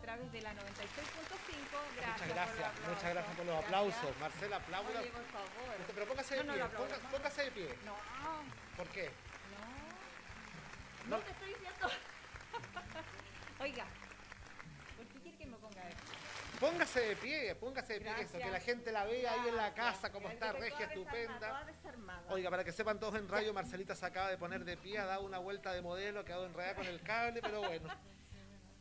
través de la 96.5. Gracias. Muchas por gracias, los aplausos. muchas gracias por los Gracias. aplausos. Marcela, aplauda. Oye, por favor. Pero póngase de No, pie, lo aplaudo, ponga- no. póngase de pie. No, ¿Por qué? no. No. Te estoy diciendo. Oiga, ¿por qué quiere que me ponga de pie? Póngase de pie, póngase de pie, Gracias. eso, que la gente la vea ahí en la casa, como Es está, regia, estupenda. Oiga, para que sepan todos en radio, Marcelita se acaba de poner de pie, ha dado una vuelta de modelo, ha quedado enredada con el cable, pero bueno.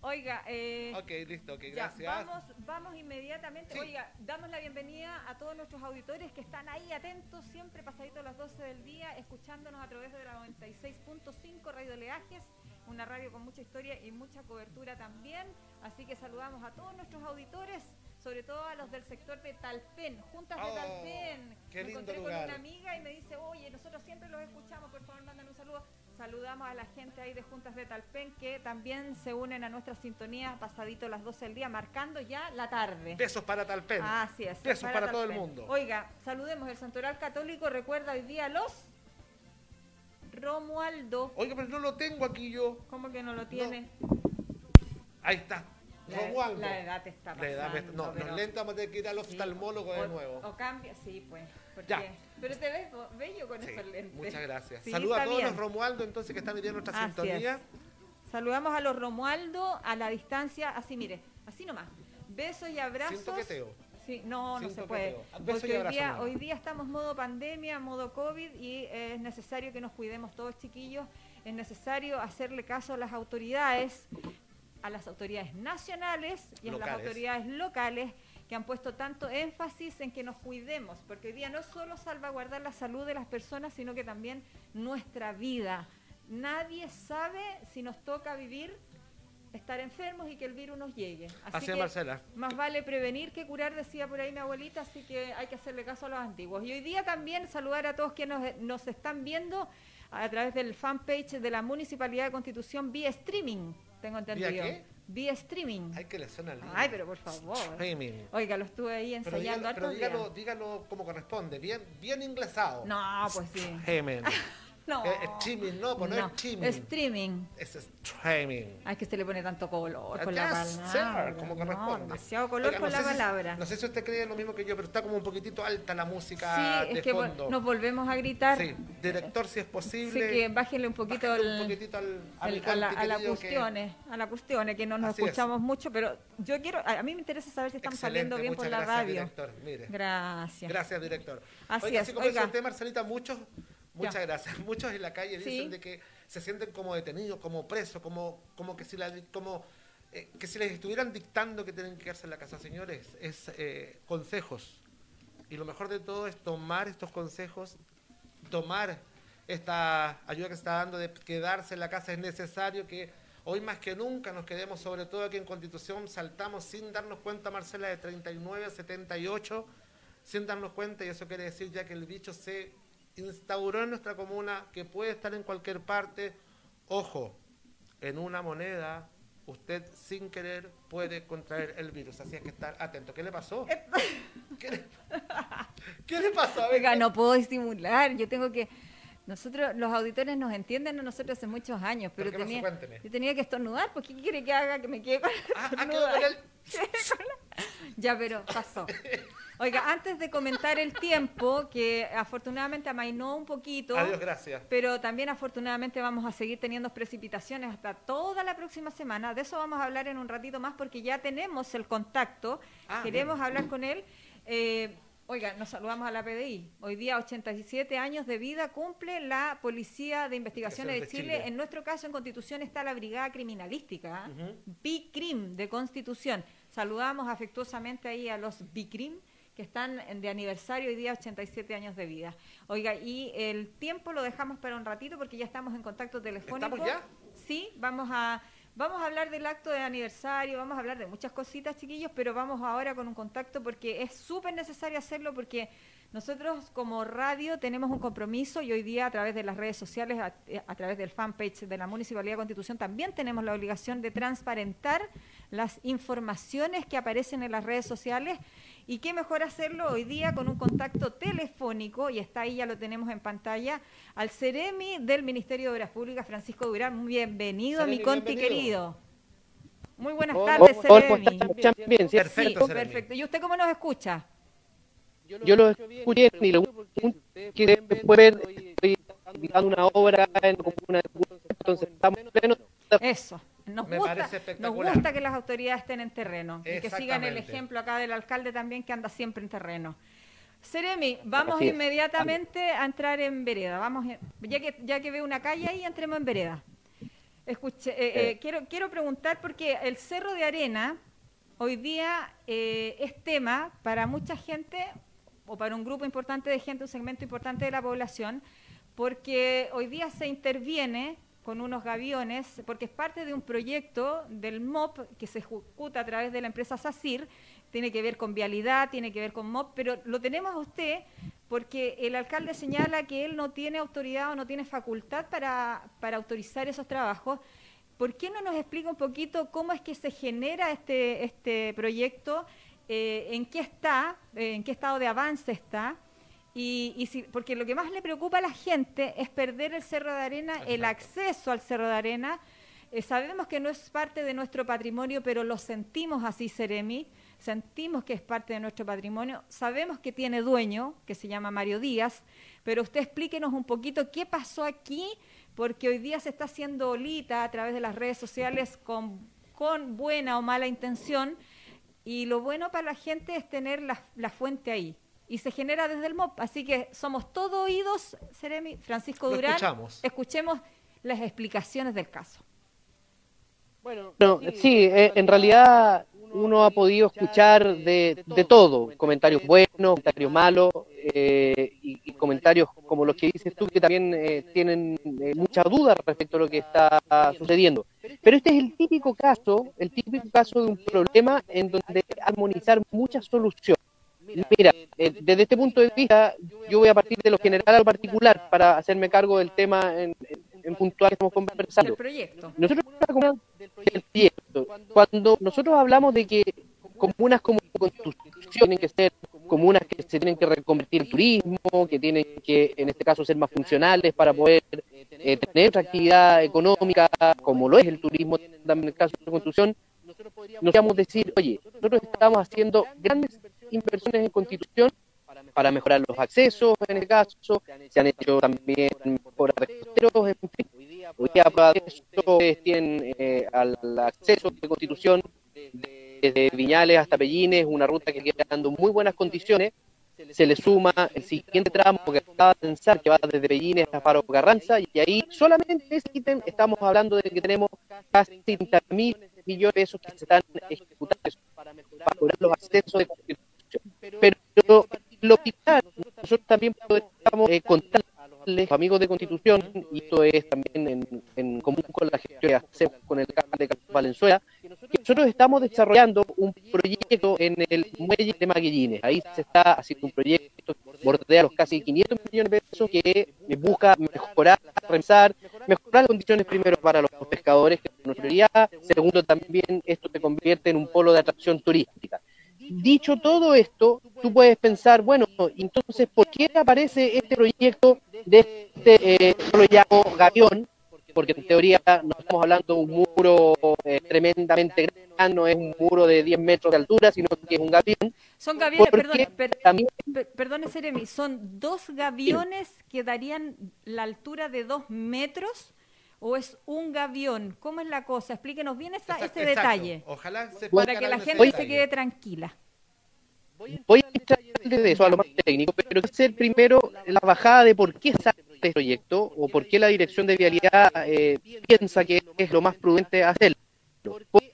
Oiga, eh, Ok, listo, ok, Ya, gracias. vamos, vamos inmediatamente. Sí. Oiga, damos la bienvenida a todos nuestros auditores que están ahí atentos, siempre pasadito a las 12 del día, escuchándonos a través de la 96.5 Radio Leajes, una radio con mucha historia y mucha cobertura también. Así que saludamos a todos nuestros auditores, sobre todo a los del sector de Talpen, Juntas de Oh, Talpen. qué Me lindo encontré lugar. con una amiga y me dice, oye, nosotros siempre los escuchamos, por favor, mandan un saludo. Saludamos a la gente ahí de Juntas de Talpen que también se unen a nuestra sintonía pasadito las 12 del día, marcando ya la tarde. Besos para Talpen. Así es. Besos para todo el mundo. Oiga, saludemos. El Santoral Católico recuerda hoy día a los Romualdo. Oiga, pero no lo tengo aquí yo. ¿Cómo que no lo tiene? Ahí está. La- Romualdo. La edad te está La pasando. edad me- no, pero- los lentes vamos a tener que ir al sí. oftalmólogo de O- nuevo. O cambia, sí, pues. porque- Ya. Pero te ves bello con Sí, esos lentes. muchas gracias. Sí, Saluda a está todos bien. los Romualdo entonces que están hoy en nuestra Así sintonía. es. Saludamos a los Romualdo a la distancia, así mire, así nomás. Besos y abrazos. Toqueteo. Sí, no, no Sin se puede. Porque hoy día, hoy día estamos modo pandemia, modo COVID y es necesario que nos cuidemos todos chiquillos. Es necesario hacerle caso a las autoridades, a las autoridades nacionales y a las autoridades locales que han puesto tanto énfasis en que nos cuidemos, porque hoy día no solo salvaguardar la salud de las personas, sino que también nuestra vida. Nadie sabe si nos toca vivir, estar enfermos y que el virus nos llegue. Así, que Marcela. más vale prevenir que curar, decía por ahí mi abuelita, así que hay que hacerle caso a los antiguos. Y hoy día también saludar a todos quienes nos, nos están viendo a través del fanpage de la Municipalidad de Constitución vía streaming, tengo entendido. qué? Vía streaming. Ay, que le suena lindo. Ay, pero por favor. Streaming. Oiga, lo estuve ahí Pero ensayando dígalo, pero dígalo, dígalo como corresponde, bien, bien inglesado. No, pues sí. Streaming. No. Eh, streaming, no, pues no es streaming. Streaming. Es streaming. Ay, que usted le pone tanto color con la palabra. como No, corresponde. demasiado color Oiga, con no la sé si- palabra. no sé si usted cree lo mismo que yo, pero está como un poquitito alta la música sí, de es que fondo. nos volvemos a gritar. Sí, director, si es Sí, posible. que bájenle un poquito, bájale el- un poquitito al, a, mi el- a la, a la querido que- cuestiones, a la cuestiones, que no nos Así es. escuchamos mucho, pero yo quiero, a a mí me interesa saber si estamos Excelente, saliendo bien por la gracias, radio. director. Mire. Gracias. Gracias, director. Así Oiga, es, dice oiga. usted, Marcelita, muchos, muchas Ya. gracias. Muchos en la calle Sí. dicen de que se sienten como detenidos, como presos, como, como que si la, como eh, que si les estuvieran dictando que tienen que quedarse en la casa, señores, es eh, consejos. Y lo mejor de todo es tomar estos consejos, tomar esta ayuda que se está dando de quedarse en la casa. Es necesario que hoy más que nunca nos quedemos, sobre todo aquí en Constitución, saltamos sin darnos cuenta, Marcela, de 39 a 78, sin darnos cuenta, y eso quiere decir ya que el bicho se instauró en nuestra comuna, que puede estar en cualquier parte. Ojo, en una moneda usted sin querer puede contraer el virus, así es que estar atento. ¿Qué le pasó? ¿Qué le, ¿Qué le pasó? A ver, Oiga, no puedo disimular, yo tengo que... Nosotros, los auditores nos entienden a nosotros hace muchos años, pero tenía, yo tenía que estornudar, ¿por qué quiere que haga que me quede con Ah, ah, él. Ya, pero pasó. Oiga, antes de comentar el tiempo, que afortunadamente amainó un poquito, Adiós, gracias. pero también afortunadamente vamos a seguir teniendo precipitaciones hasta toda la próxima semana. De eso vamos a hablar en un ratito más porque ya tenemos el contacto. Ah, Queremos bien. hablar con él. Eh, oiga, nos saludamos a la PDI. Hoy día 87 años de vida cumple la Policía de Investigaciones de, Chile. Chile. En nuestro caso, en Constitución, está la Brigada Criminalística. ¿ah? BICRIM de Constitución. Saludamos afectuosamente ahí a los BICRIM que están de aniversario hoy día 87 años de vida. Oiga, y el tiempo lo dejamos para un ratito porque ya estamos en contacto telefónico. ¿Estamos ya? Sí, vamos a vamos a hablar del acto de aniversario, vamos a hablar de muchas cositas, chiquillos, pero vamos ahora con un contacto porque es súper necesario hacerlo porque nosotros como radio tenemos un compromiso y hoy día a través de las redes sociales, a, a través del fanpage de la Municipalidad de Constitución, también tenemos la obligación de transparentar las informaciones que aparecen en las redes sociales y qué mejor hacerlo hoy día con un contacto telefónico, y está ahí, ya lo tenemos en pantalla, al Ceremi del Ministerio de Obras Públicas, Francisco Durán. Muy bienvenido, Ceremi, mi Conti bienvenido. querido. Muy buenas Hola, tardes, hola, Ceremi. ¿cómo están? ¿Me escuchan bien? ¿cierto? Perfecto, Sí, Ceremi. perfecto. ¿Y usted cómo nos escucha? Yo lo escuché y lo que pueden ver, estoy dando una obra en una entonces estamos en pleno Eso. Nos Me gusta, parece nos gusta que las autoridades estén en terreno y que sigan el ejemplo acá del alcalde también que anda siempre en terreno. Seremi, vamos inmediatamente a entrar en vereda. Vamos, ya que ya que veo una calle ahí, entremos en vereda. Escuche, eh, eh, quiero quiero preguntar porque el Cerro de Arena hoy día eh, es tema para mucha gente o para un grupo importante de gente, un segmento importante de la población, porque hoy día se interviene con unos gaviones, porque es parte de un proyecto del MOP que se ejecuta a través de la empresa SACIR, tiene que ver con vialidad, tiene que ver con MOP, pero lo tenemos a usted porque el alcalde señala que él no tiene autoridad o no tiene facultad para, para autorizar esos trabajos. ¿Por qué no nos explica un poquito cómo es que se genera este, este proyecto, eh, en qué está, eh, en qué estado de avance está? Y, y si, porque lo que más le preocupa a la gente es perder el Cerro de Arena, el acceso al Cerro de Arena. Eh, sabemos que no es parte de nuestro patrimonio, pero lo sentimos así, Seremi. Sentimos que es parte de nuestro patrimonio. Sabemos que tiene dueño, que se llama Mario Díaz, pero usted explíquenos un poquito qué pasó aquí, porque hoy día se está haciendo olita a través de las redes sociales con, con buena o mala intención. Y lo bueno para la gente es tener la, la fuente ahí. Y se genera desde el MOP. Así que somos todo oídos, Seremi, Francisco Lo Durán. escuchamos. Escuchemos las explicaciones del caso. Bueno, sí, eh, en realidad uno ha podido escuchar de, de todo, comentarios buenos, comentarios malos eh, y, y comentarios como los que dices tú que también eh, tienen eh, mucha duda respecto a lo que está sucediendo. Pero este es el típico caso, el típico caso de un problema en donde hay que armonizar muchas soluciones. Mira, eh, desde este punto de vista, yo voy a partir de lo general a lo particular para hacerme cargo del tema en, en- en puntual que estamos conversando. El proyecto. Nosotros la del proyecto, cuando nosotros hablamos de que comunas como Constitución tienen que ser comunas que se tienen que reconvertir en turismo, que tienen que, en este caso, ser más funcionales para poder eh, tener otra actividad económica, como lo es el turismo, también en el caso de Constitución, nosotros podríamos decir, oye, nosotros estamos haciendo grandes inversiones en Constitución para mejorar los accesos, en este caso, se han hecho también por arteros, en fin. Hoy día, a prueba de eso, ustedes tienen eh, al acceso de Constitución desde Viñales hasta Pellines, una ruta que queda dando muy buenas condiciones. Se le suma el siguiente tramo que acaba de pensar, que va desde Pellines hasta Faro Carranza, y ahí solamente ese ítem estamos hablando de que tenemos casi 30 mil millones de pesos que se están ejecutando para mejorar los accesos de Constitución. Pero lo vital, nosotros también podemos eh, contarles a los amigos de Constitución, y esto es también en, en común con la gestión que hacemos con el alcalde de Valenzuela, que nosotros estamos desarrollando un proyecto en el muelle de Maguillines. Ahí se está haciendo un proyecto que bordea los casi 500 millones de pesos que busca mejorar, revisar, mejorar las condiciones primero para los pescadores, que es nuestra prioridad. Segundo, también esto se convierte en un polo de atracción turística. Dicho todo esto, tú puedes pensar, bueno, entonces, ¿por qué aparece este proyecto de este, eh, yo lo llamo Gavión? porque en teoría no estamos hablando de un muro eh, tremendamente grande, no es un muro de 10 metros de altura, sino que es un gavión. Son gaviones, perdón, per- también per- perdone Seremi, son dos gaviones que darían la altura de dos metros o es un gavión? ¿Cómo es la cosa? Explíquenos bien esa- Exacto, ese exacto. detalle Ojalá se para que la gente se detalle. quede tranquila. Voy a entrar desde eso a lo más técnico, pero quiero hacer primero la bajada de por qué sale este proyecto o por qué la Dirección de Vialidad eh, piensa que es lo más prudente hacerlo.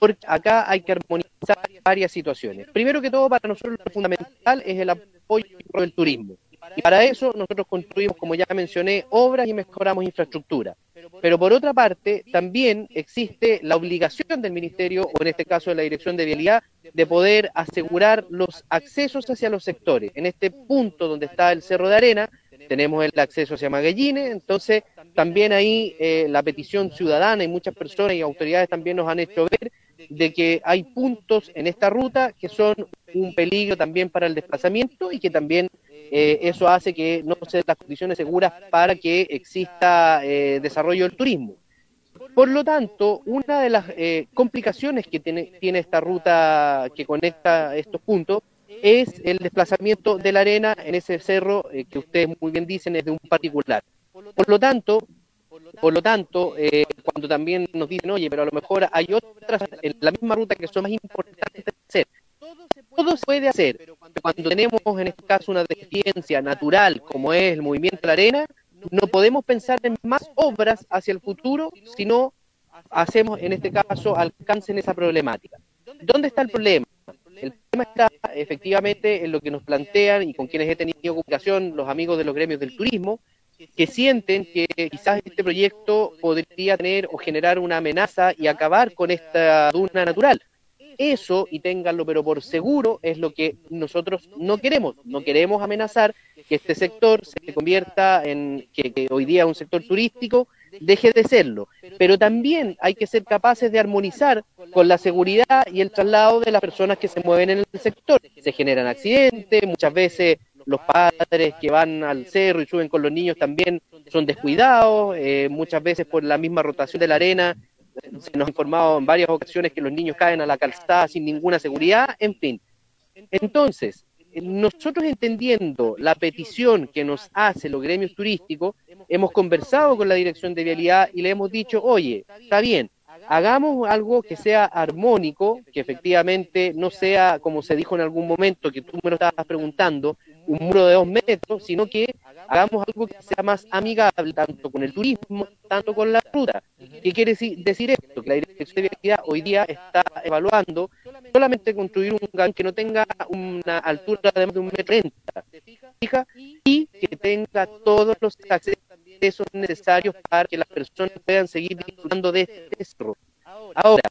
Porque acá hay que armonizar varias situaciones. Primero que todo, para nosotros lo fundamental es el apoyo del turismo. Y para eso nosotros construimos, como ya mencioné, obras y mejoramos infraestructura. Pero por otra parte, también existe la obligación del Ministerio, o en este caso de la Dirección de Vialidad, de poder asegurar los accesos hacia los sectores. En este punto donde está el Cerro de Arena, tenemos el acceso hacia Magallines, entonces también ahí eh, la petición ciudadana y muchas personas y autoridades también nos han hecho ver de que hay puntos en esta ruta que son un peligro también para el desplazamiento y que también eh, eso hace que no se den las condiciones seguras para que exista eh, desarrollo del turismo. Por lo tanto, una de las eh, complicaciones que tiene, tiene esta ruta que conecta estos puntos es el desplazamiento de la arena en ese cerro eh, que ustedes muy bien dicen es de un particular. Por lo tanto, por lo tanto, cuando también nos dicen, oye, pero a lo mejor hay otras en la misma ruta que son más importantes de hacer. Todo se puede hacer, pero cuando tenemos en este caso una deficiencia natural como es el movimiento de la arena, no podemos pensar en más obras hacia el futuro si no hacemos en este caso alcancen esa problemática. ¿Dónde está el problema? El problema está efectivamente en lo que nos plantean y con quienes he tenido comunicación los amigos de los gremios del turismo, que sienten que quizás este proyecto podría tener o generar una amenaza y acabar con esta duna natural. Eso, y ténganlo pero por seguro, es lo que nosotros no queremos. No queremos amenazar que este sector se convierta en, que, hoy día un sector turístico, deje de serlo. Pero también hay que ser capaces de armonizar con la seguridad y el traslado de las personas que se mueven en el sector. Se generan accidentes, muchas veces los padres que van al cerro y suben con los niños también son descuidados, eh, muchas veces por la misma rotación de la arena se nos ha informado en varias ocasiones que los niños caen a la calzada sin ninguna seguridad, en fin. Entonces, nosotros entendiendo la petición que nos hacen los gremios turísticos, hemos conversado con la dirección de vialidad y le hemos dicho, oye, está bien, hagamos algo que sea armónico, que efectivamente no sea, como se dijo en algún momento, que tú me lo estabas preguntando, un muro de dos metros, sino que hagamos algo que sea más amigable tanto con el turismo, tanto con la ruta. ¿Qué quiere deci- decir esto? Que la Dirección de Vialidad hoy día está evaluando solamente construir un GAN que no tenga una altura de más de un metro treinta, fija, y que tenga todos los accesos necesarios para que las personas puedan seguir disfrutando de este cerro. Ahora,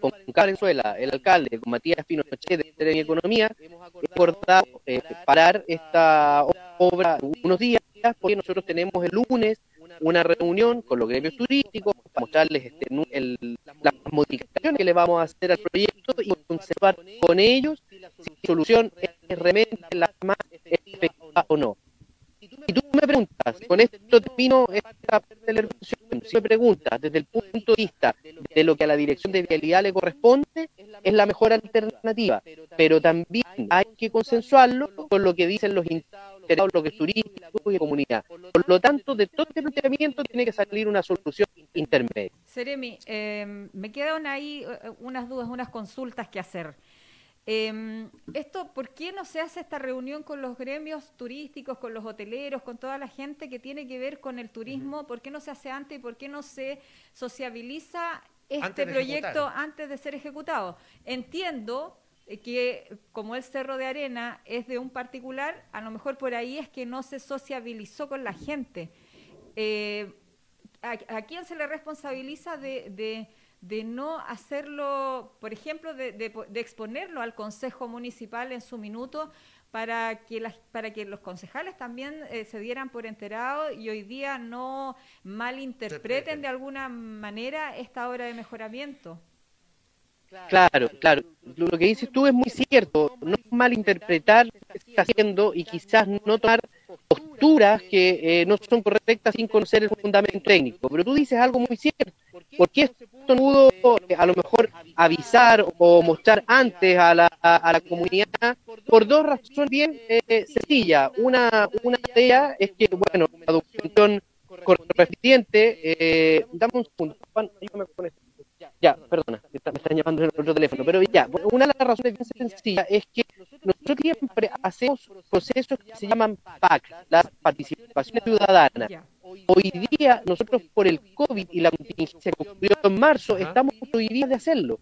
con Valenzuela, el alcalde, con Matías Pinochet de Seremi Economía, hemos acordado eh, parar esta obra unos días porque nosotros tenemos el lunes una reunión con los gremios turísticos para mostrarles este, el- las modificaciones que le vamos a hacer al proyecto y conservar con ellos si la solución es realmente la más efectiva o no. Si tú me preguntas, con esto termino esta parte de la reflexión, si me preguntas desde el punto de vista de lo que a la dirección de vialidad le corresponde, es la mejor alternativa, pero también hay que consensuarlo con lo que dicen los interesados, lo que es turístico y comunidad. Por lo tanto, de todo este planteamiento tiene que salir una solución intermedia. Seremi, eh, me quedan ahí eh, unas dudas, unas consultas que hacer. Eh, esto, ¿por qué no se hace esta reunión con los gremios turísticos, con los hoteleros, con toda la gente que tiene que ver con el turismo? ¿Por qué no se hace antes y por qué no se sociabiliza este Antes proyecto ejecutar. antes de ser ejecutado? Entiendo eh, que como el Cerro de Arena es de un particular, a lo mejor por ahí es que no se sociabilizó con la gente. Eh, ¿a, a quién se le responsabiliza de, de- de no hacerlo, por ejemplo, de, de po- de exponerlo al Consejo Municipal en su minuto para que, las, para que los concejales también eh, se dieran por enterados y hoy día no malinterpreten Interpreten. de alguna manera esta obra de mejoramiento? Claro, claro. Lo que dices tú es muy cierto. No malinterpretar lo que se está haciendo y quizás no tomar posturas que eh, no son correctas sin conocer el fundamento técnico. Pero tú dices algo muy cierto. ¿Por qué esto no pudo eh, a lo mejor avisar o mostrar antes a la, a, a la comunidad? Por dos razones bien eh, sencillas. Una, una de ellas es que, bueno, la documentación correspondiente, eh, dame un segundo, Juan, ayúdame con esto. Ya, perdona, me están, llamando en otro teléfono, pero ya, bueno, una de las razones bien sencillas es que nosotros siempre hacemos procesos que se llaman PAC, la participación ciudadana. Hoy día, nosotros por el COVID y la contingencia que ocurrió en marzo, estamos prohibidos de hacerlo.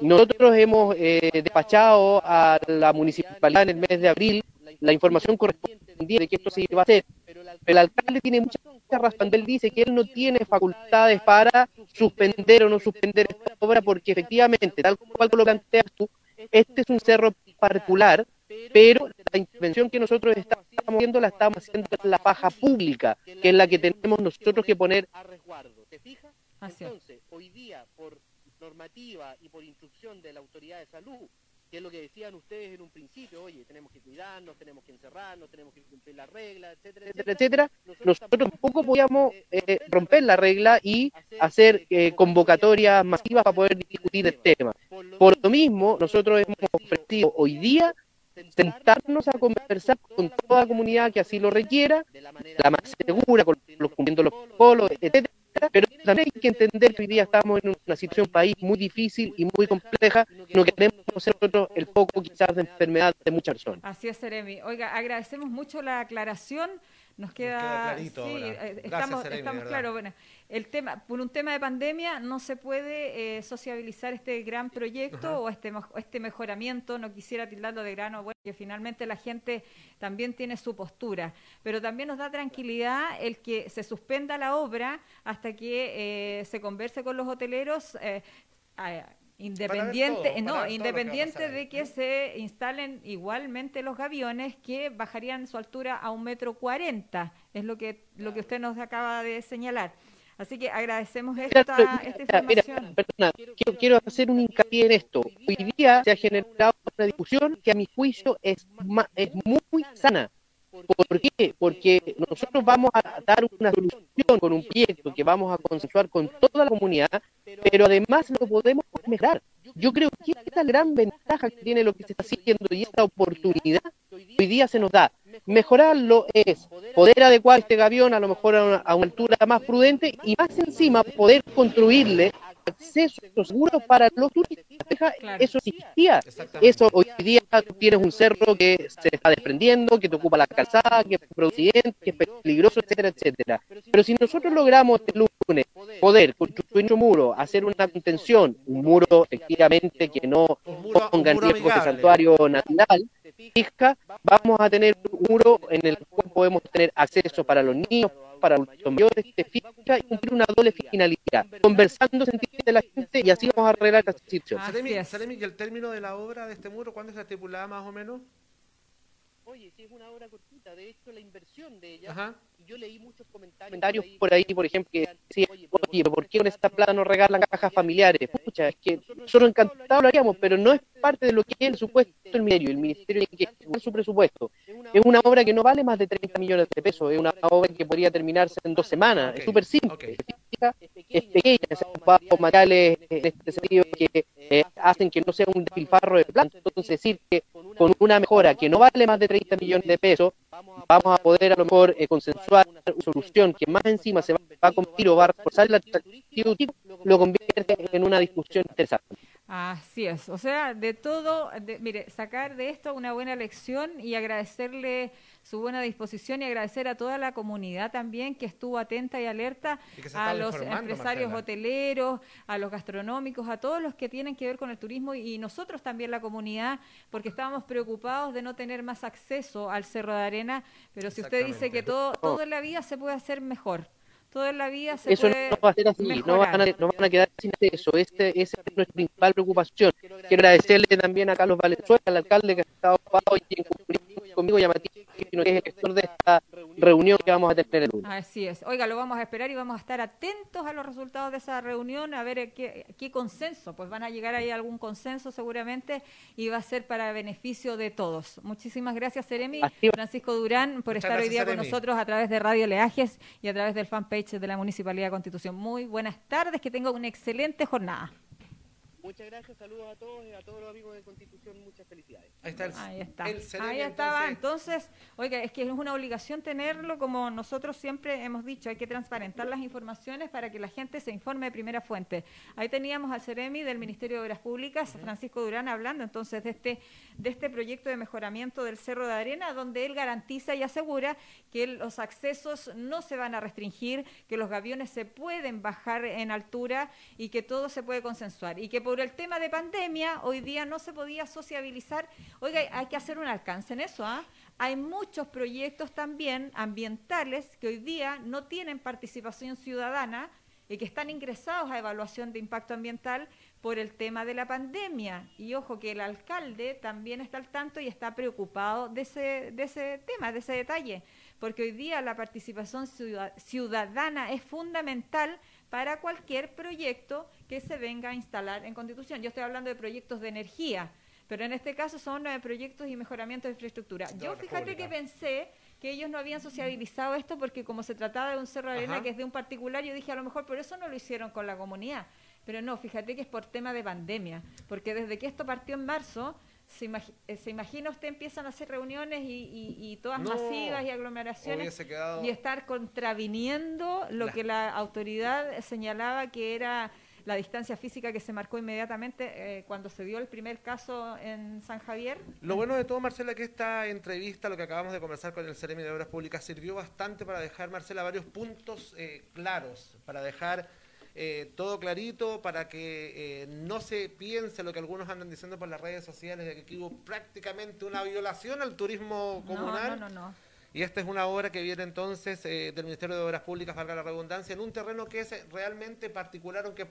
Nosotros hemos eh, despachado a la municipalidad en el mes de abril la información correspondiente de que esto se iba a hacer, pero el alcalde tiene mucha razón cuando él dice que él no tiene facultades para suspender o no suspender esta obra porque efectivamente, tal cual lo planteas tú, este es un cerro particular, pero la intervención que nosotros estamos haciendo la estamos haciendo en la paja pública, que es la que tenemos nosotros que poner a resguardo. ¿Te fijas? Entonces, hoy día, por normativa y por instrucción de la autoridad de salud, que es lo que decían ustedes en un principio, oye, tenemos que cuidarnos, tenemos que encerrarnos, tenemos que cumplir las reglas, etcétera, etcétera, etcétera. Nosotros tampoco podíamos eh, romper la regla y hacer eh, convocatorias masivas para poder discutir el tema. Por lo mismo, nosotros hemos ofrecido hoy día sentarnos a conversar con toda la comunidad que así lo requiera, de la más segura, con los, cumpliendo los protocolos, etcétera. Pero también hay que entender que hoy día estamos en una situación país muy difícil y muy compleja. No queremos ser nosotros el foco quizás de enfermedad de muchas personas. Así es, Seremi. Oiga, agradecemos mucho la aclaración. Nos queda, queda clarito sí, ahora. eh, Gracias, estamos, Seremi, estamos. Bueno, el tema, por un tema de pandemia, no se puede eh, sociabilizar este gran proyecto Ajá. o este, este mejoramiento. No quisiera tildarlo de grano, bueno, que finalmente la gente también tiene su postura. Pero también nos da tranquilidad el que se suspenda la obra hasta que eh, se converse con los hoteleros. eh, a- Independiente, todo, no, que independiente de que se instalen igualmente los gaviones que bajarían su altura a un metro cuarenta, es lo que lo que usted nos acaba de señalar. Así que agradecemos esta, mira, esta mira, información. perdona, quiero, quiero hacer un hincapié en esto. Hoy día se ha generado una discusión que a mi juicio es, es muy sana. ¿Por qué? Porque nosotros vamos a dar una solución con un proyecto que vamos a consensuar con toda la comunidad, pero además lo podemos mejorar. Yo creo que esta gran ventaja que tiene lo que se está haciendo y esta oportunidad hoy día se nos da. Mejorarlo es poder adecuar este gavión a lo mejor a una, a una altura más prudente y más encima poder construirle acceso seguro para los turistas. Claro. Eso existía. Eso hoy día tú tienes un cerro que se está desprendiendo, que te ocupa la calzada, que es producente, que es peligroso, etcétera, etcétera. Pero si nosotros logramos este lunes poder construir un muro, hacer una contención, un muro efectivamente que no ponga en riesgo amigable. santuario natural, fija, vamos a tener un muro en el cual podemos tener acceso para los niños, para los mayores, te fijas, y cumplir una doble finalidad, conversando, se entiende la gente y así vamos a arreglar esta situación. Seremi, ¿y el término de la obra de este muro cuándo está estipulada más o menos? Oye, si es una obra cortita, de hecho la inversión de ella, Ajá. Yo leí muchos comentarios, por ahí, por ejemplo, que decían, oye, ¿por qué con esta plata no regalan cajas familiares? Pucha, es que nosotros encantados lo haríamos, pero no es parte de lo que es el supuesto del ministerio, el ministerio tiene que ejecutar su presupuesto. Es una obra que no vale más de 30 millones de pesos, es una obra que podría terminarse en dos semanas, es súper simple, es pequeña, se han ocupado materiales en este sentido que eh, hacen que no sea un despilfarro de plata, entonces decir que con una mejora que no vale más de 30 millones de pesos, vamos a poder a lo mejor eh, consensuar una solución que más encima se va, va a convertir o va a reforzar el atractivo lo convierte en una discusión interesante. Así es, o sea, de todo, de- mire, sacar de esto una buena lección y agradecerle su buena disposición y agradecer a toda la comunidad también que estuvo atenta y alerta, Y a los empresarios Marcela. hoteleros, a los gastronómicos, a todos los que tienen que ver con el turismo y nosotros también la comunidad, porque estábamos preocupados de no tener más acceso al Cerro de Arena, pero si usted dice que todo, todo en la vida se puede hacer mejor, todo en la vida se Eso puede no va a ser así, no van, a, no van a quedar sin eso, este, esa es nuestra principal preocupación. Quiero agradecerle también a Carlos Valenzuela, al alcalde que ha estado ocupado y en cumplir conmigo y a Matías que es el gestor de esta reunión que vamos a tener el lunes. Así es. Oiga, lo vamos a esperar y vamos a estar atentos a los resultados de esa reunión, a ver qué, qué consenso. Pues van a llegar ahí a algún consenso seguramente y va a ser para beneficio de todos. Muchísimas gracias, Seremi. Francisco Durán, por Muchas estar hoy día con nosotros a través de Radio Leajes y a través del fanpage de la Municipalidad de Constitución. Muy buenas tardes, que tenga una excelente jornada. Muchas gracias, saludos a todos y a todos los amigos de Constitución, muchas felicidades. Ahí está el, Ahí está. el Ceremi, Ahí estaba. entonces. Entonces, oiga, es que es una obligación tenerlo, como nosotros siempre hemos dicho, hay que transparentar las informaciones para que la gente se informe de primera fuente. Ahí teníamos al Ceremi del Ministerio de Obras Públicas, Francisco Durán, hablando entonces de este, de este proyecto de mejoramiento del Cerro de Arena, donde él garantiza y asegura que los accesos no se van a restringir, que los gaviones se pueden bajar en altura y que todo se puede consensuar. Y que por el tema de pandemia, hoy día no se podía sociabilizar. Oiga, hay que hacer un alcance en eso, ¿ah? Hay muchos proyectos también ambientales que hoy día no tienen participación ciudadana y que están ingresados a evaluación de impacto ambiental por el tema de la pandemia. Y ojo que el alcalde también está al tanto y está preocupado de ese, de ese tema, de ese detalle, porque hoy día la participación ciuda- ciudadana es fundamental para cualquier proyecto que se venga a instalar en Constitución. Yo estoy hablando de proyectos de energía, pero en este caso son eh, proyectos y mejoramientos de infraestructura. De Yo fíjate que pensé que ellos no habían sociabilizado esto porque como se trataba de un cerro de arena Ajá. que es de un particular, yo dije a lo mejor por eso no lo hicieron con la comunidad. Pero no, fíjate que es por tema de pandemia, porque desde que esto partió en marzo, se, imagi- eh, se imagina usted empiezan a hacer reuniones y, y- y todas No, masivas y aglomeraciones quedado. y estar contraviniendo lo La- que la autoridad señalaba que era la distancia física que se marcó inmediatamente eh, cuando se dio el primer caso en San Javier. Lo bueno de todo, Marcela, que esta entrevista, lo que acabamos de conversar con el Ceremi de Obras Públicas, sirvió bastante para dejar, Marcela, varios puntos eh, claros, para dejar eh, todo clarito, para que eh, no se piense lo que algunos andan diciendo por las redes sociales, de que aquí hubo prácticamente una violación al turismo comunal. No, no, no, no. Y esta es una obra que viene entonces eh, del Ministerio de Obras Públicas, valga la redundancia, en un terreno que es eh, realmente particular, aunque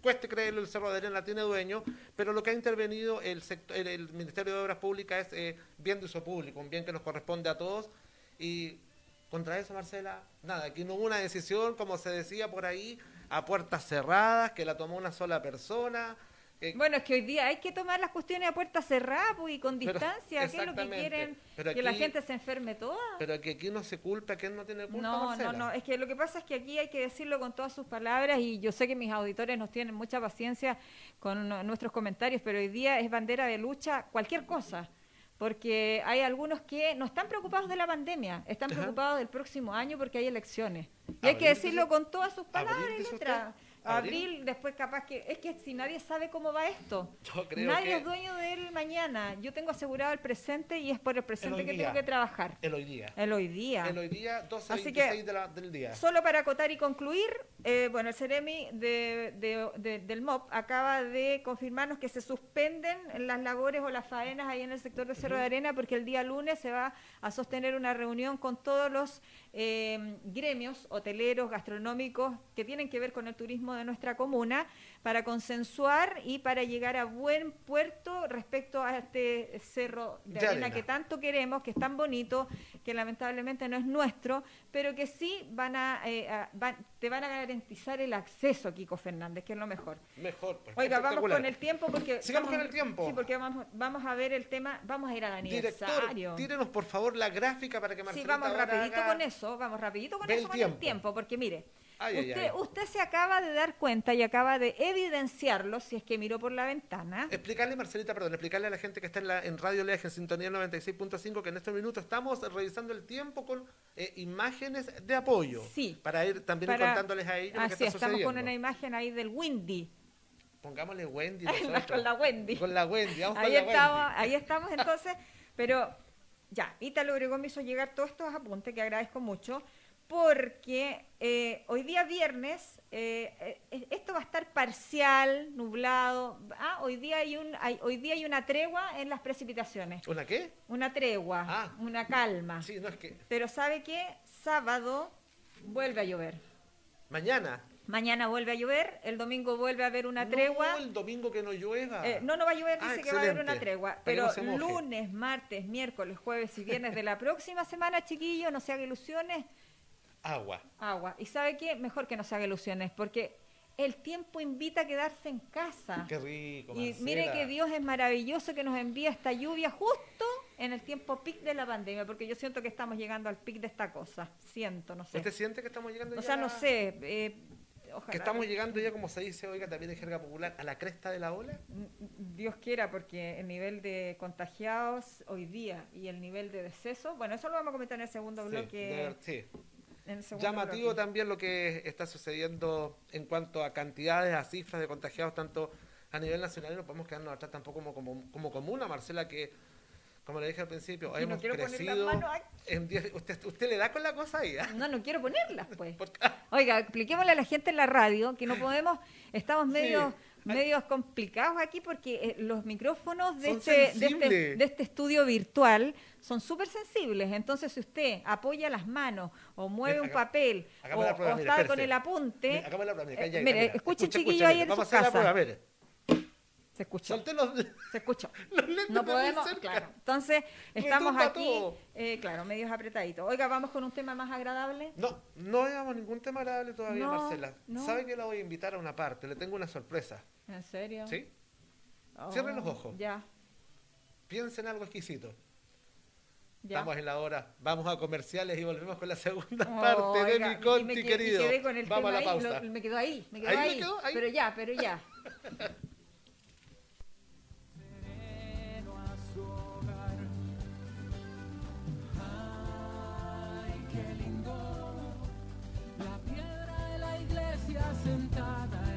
cueste creerlo, el Cerro de Arena tiene dueño, pero lo que ha intervenido el, sector, el, Ministerio de Obras Públicas es eh, bien de uso público, un bien que nos corresponde a todos. Y contra eso, Marcela, nada, aquí no hubo una decisión, como se decía por ahí, a puertas cerradas, que la tomó una sola persona. Eh, Bueno, es que hoy día hay que tomar las cuestiones a puerta cerrada pues, y con distancia. ¿Qué es lo que quieren? ¿Que la gente se enferme toda? pero que aquí no se culpa, que no tiene culpa, No, no, Marcela. no. Es que lo que pasa es que aquí hay que decirlo con todas sus palabras y yo sé que mis auditores nos tienen mucha paciencia con no- nuestros comentarios, pero hoy día es bandera de lucha cualquier cosa. Porque hay algunos que no están preocupados de la pandemia, están Ajá. preocupados del próximo año porque hay elecciones. Y hay ¿Abril, que decirlo con todas sus ¿Abril, palabras y letras. ¿Abril? Abril, después capaz que... Es que si nadie sabe cómo va esto. Yo creo Nadie que es dueño del mañana. Yo tengo asegurado el presente y es por el presente que día. tengo que trabajar. el hoy día. El hoy día. El hoy día, 12 Así 26 que- de la- del día. Solo para acotar y concluir, eh, bueno, el Ceremi de, de- de- del MOP acaba de confirmarnos que se suspenden las labores o las faenas ahí en el sector de Cerro de Arena porque el día lunes se va a sostener una reunión con todos los eh, gremios hoteleros, gastronómicos que tienen que ver con el turismo de nuestra comuna para consensuar y para llegar a buen puerto respecto a este cerro de, De arena, arena. que tanto queremos, que es tan bonito, que lamentablemente no es nuestro, pero que sí van a, eh, a- van- te van a garantizar el acceso, Kiko Fernández, que es lo mejor. Mejor. pues, Oiga, vamos con el tiempo porque... Sigamos vamos- con el tiempo. Sí, porque vamos, vamos a ver el tema, vamos a ir al Director, aniversario. tírenos por favor la gráfica para que Sí, Marcelita vamos ahora rapidito haga- con eso, vamos rapidito con eso, con tiempo. el tiempo, porque mire, Ay, usted, ay. usted se acaba de dar cuenta y acaba de evidenciarlo, si es que miró por la ventana, Explicarle, Marcelita, perdón, explicarle a la gente que está en, la, en Radio Leaje, en sintonía 96.5, que en este minuto estamos revisando el tiempo con eh, imágenes de apoyo. Sí. Para ir también Para- contándoles a ellos lo que así está estamos con una imagen ahí del Windy, Pongámosle Wendy. Con la Wendy. Con la Wendy, vamos ahí con la estamos, Wendy. ahí estamos entonces, pero ya, Ítalo Obregón me hizo llegar todos estos apuntes que agradezco mucho, porque eh, hoy día viernes, eh, eh, esto va a estar parcial, nublado, ah, hoy día hay un, hay- hoy día hay una tregua en las precipitaciones, ¿Una qué? una tregua, Ah. una calma, Sí, no es que. pero sabe que sábado vuelve a llover. Mañana. Mañana vuelve a llover, el domingo vuelve a haber una No, tregua. el domingo que no llueva. Eh, no, no va a llover, Ah, dice que va a haber una tregua. Pero no lunes, martes, miércoles, jueves y viernes de la próxima semana, chiquillos, no se haga ilusiones, Agua. agua. ¿Y sabe qué? Mejor que no se haga ilusiones, porque el tiempo invita a quedarse en casa. Qué rico. Y mire que Dios es maravilloso que nos envía esta lluvia justo en el tiempo pic de la pandemia, porque yo siento que estamos llegando al pic de esta cosa. Siento, no sé. ¿Usted siente que estamos llegando O ya sea, no sé. eh, ojalá. Que estamos llegando ya, como se dice, oiga, también en jerga popular, a la cresta de la ola? Dios quiera, porque el nivel de contagiados hoy día y el nivel de decesos, bueno, eso lo vamos a comentar en el segundo bloque. sí. En Llamativo bloque. también lo que está sucediendo en cuanto a cantidades, a cifras de contagiados, tanto a nivel nacional, y no podemos quedarnos atrás tampoco como, como, como comuna, Marcela, que, como le dije al principio, Y no hemos crecido en 10... Usted, usted le da con la cosa ahí, ¿ah? No, no quiero ponerlas, pues. Oiga, expliquémosle a la gente en la radio que no podemos, estamos Sí. Medios, complicados aquí porque eh, los micrófonos de este, de, este, de este estudio virtual son súper sensibles. Entonces, si usted apoya las manos o mueve Mira, un papel o, prueba, o está espérese. con el apunte, Mire, hagamos la prueba, mire, eh, calla, escuche Escuche, chiquillo ahí en su casa. prueba. Se escuchó. Los, Se escuchó. los No podemos, claro. Entonces, estamos Retumba aquí, eh, claro, medios apretaditos. Oiga, vamos con un tema más agradable. No, no llevamos ningún tema agradable todavía, No, Marcela. no. ¿Sabe que la voy a invitar a una parte? Le tengo una sorpresa. ¿En serio? ¿Sí? Oh, Cierre los ojos. Ya, Piensa en algo exquisito. ya. Estamos en la hora. Vamos a comerciales y volvemos con la segunda Oh, parte de mi Conti, me querido. quedé con el Vamos a la ahí, pausa. lo- me quedó ahí, me quedó ¿Ahí ahí. me quedó? Ahí. Pero ya, pero ya. sentada